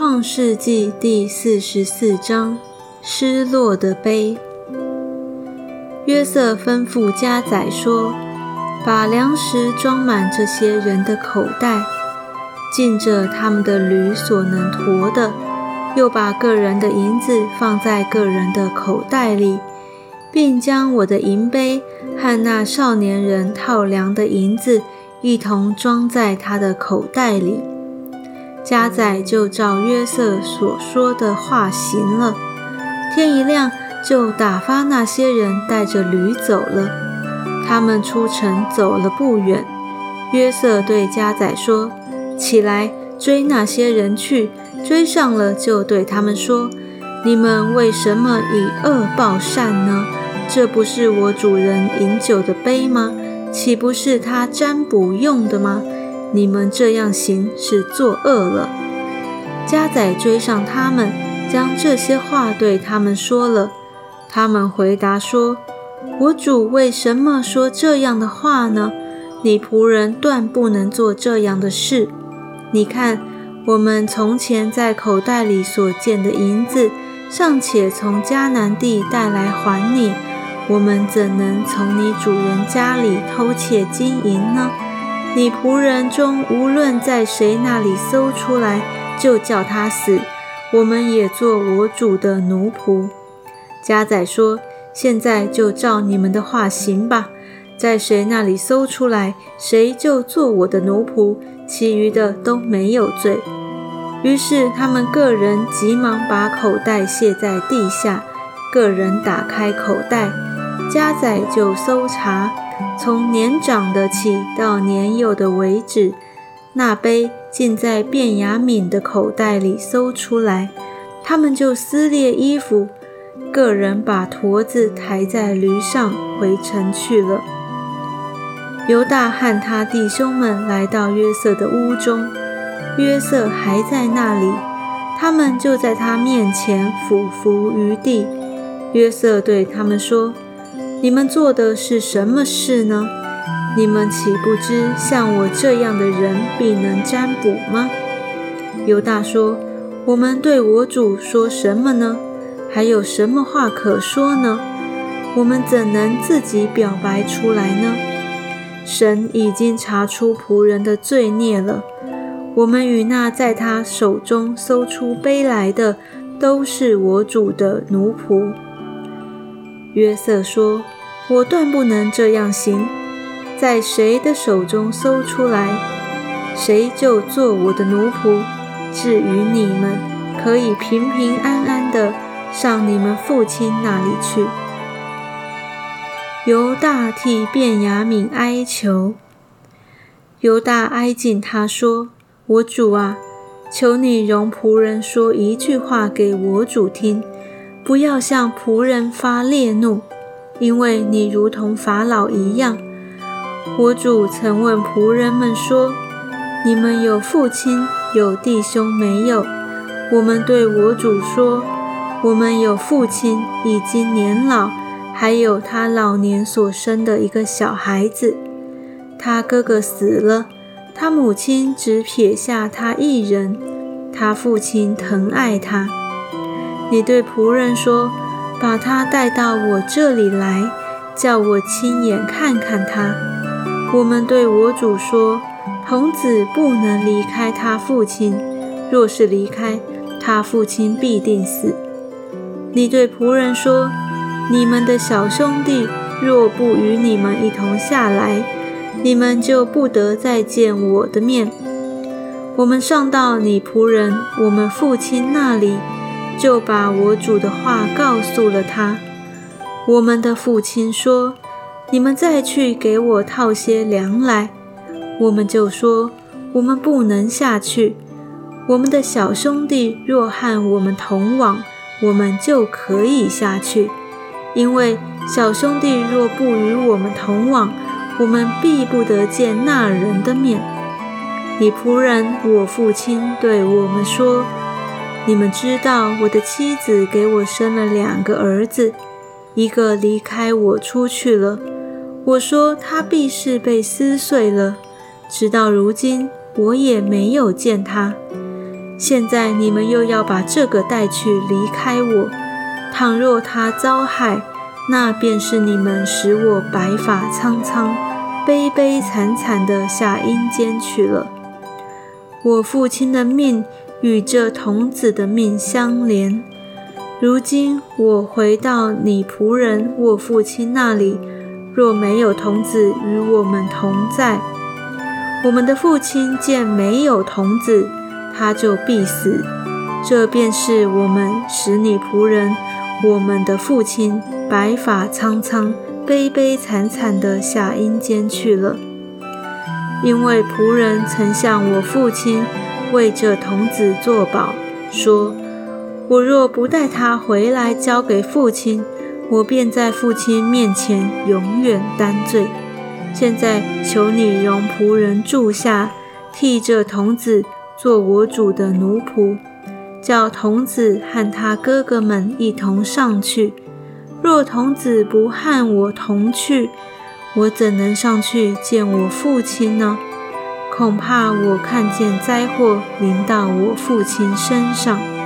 创世纪第四十四章失落的杯。约瑟吩咐家宰说：“把粮食装满这些人的口袋，尽着他们的驴所能驮的；又把个人的银子放在个人的口袋里，并将我的银杯和那少年人套粮的银子一同装在他的口袋里。”家宰就照约瑟所说的话行了。天一亮，就打发那些人带着驴走了。他们出城走了不远，约瑟对家宰说：“起来，追那些人去。追上了，就对他们说：你们为什么以恶报善呢？这不是我主人饮酒的杯吗？岂不是他占卜用的吗？”你们这样行是作恶了。家宰追上他们，将这些话对他们说了。他们回答说：“我主为什么说这样的话呢？你仆人断不能做这样的事。你看，我们从前在口袋里所见的银子，尚且从迦南地带来还你，我们怎能从你主人家里偷窃金银呢？”你仆人中无论在谁那里搜出来，就叫他死。我们也做我主的奴仆。家宰说：“现在就照你们的话行吧，在谁那里搜出来，谁就做我的奴仆，其余的都没有罪。”于是他们个人急忙把口袋卸在地下，个人打开口袋，家宰就搜查。从年长的起到年幼的为止，那杯竟在卞雅敏的口袋里搜出来。他们就撕裂衣服，个人把驼子抬在驴上回城去了。犹大和他弟兄们来到约瑟的屋中，约瑟还在那里，他们就在他面前俯伏于地。约瑟对他们说。你们做的是什么事呢？你们岂不知像我这样的人必能占卜吗？犹大说：“我们对我主说什么呢？还有什么话可说呢？我们怎能自己表白出来呢？神已经查出仆人的罪孽了。我们与那在他手中搜出杯来的，都是我主的奴仆。”约瑟说：“我断不能这样行，在谁的手中搜出来，谁就做我的奴仆。至于你们，可以平平安安的上你们父亲那里去。”犹大替卞雅敏哀求，犹大哀敬他说：“我主啊，求你容仆人说一句话给我主听。”不要向仆人发烈怒，因为你如同法老一样。我主曾问仆人们说：“你们有父亲有弟兄没有？”我们对我主说：“我们有父亲，已经年老，还有他老年所生的一个小孩子。他哥哥死了，他母亲只撇下他一人，他父亲疼爱他。”你对仆人说：“把他带到我这里来，叫我亲眼看看他。”我们对我主说：“童子不能离开他父亲，若是离开，他父亲必定死。”你对仆人说：“你们的小兄弟若不与你们一同下来，你们就不得再见我的面。”我们上到你仆人我们父亲那里。就把我主的话告诉了他。我们的父亲说：“你们再去给我套些粮来。”我们就说：“我们不能下去。我们的小兄弟若和我们同往，我们就可以下去。因为小兄弟若不与我们同往，我们必不得见那人的面。”你仆人我父亲对我们说。你们知道，我的妻子给我生了两个儿子，一个离开我出去了。我说他必是被撕碎了。直到如今，我也没有见他。现在你们又要把这个带去离开我。倘若他遭害，那便是你们使我白发苍苍、悲悲惨惨的下阴间去了。我父亲的命与这童子的命相连。如今我回到你仆人我父亲那里，若没有童子与我们同在，我们的父亲见没有童子。他就必死，这便是我们使你仆人，我们的父亲白发苍苍、悲悲惨惨的下阴间去了。因为仆人曾向我父亲为这童子作保，说：我若不带他回来交给父亲，我便在父亲面前永远担罪。现在求你容仆人住下，替这童子。做我主的奴仆，叫童子和他哥哥们一同上去。若童子不和我同去，我怎能上去见我父亲呢？恐怕我看见灾祸临到我父亲身上。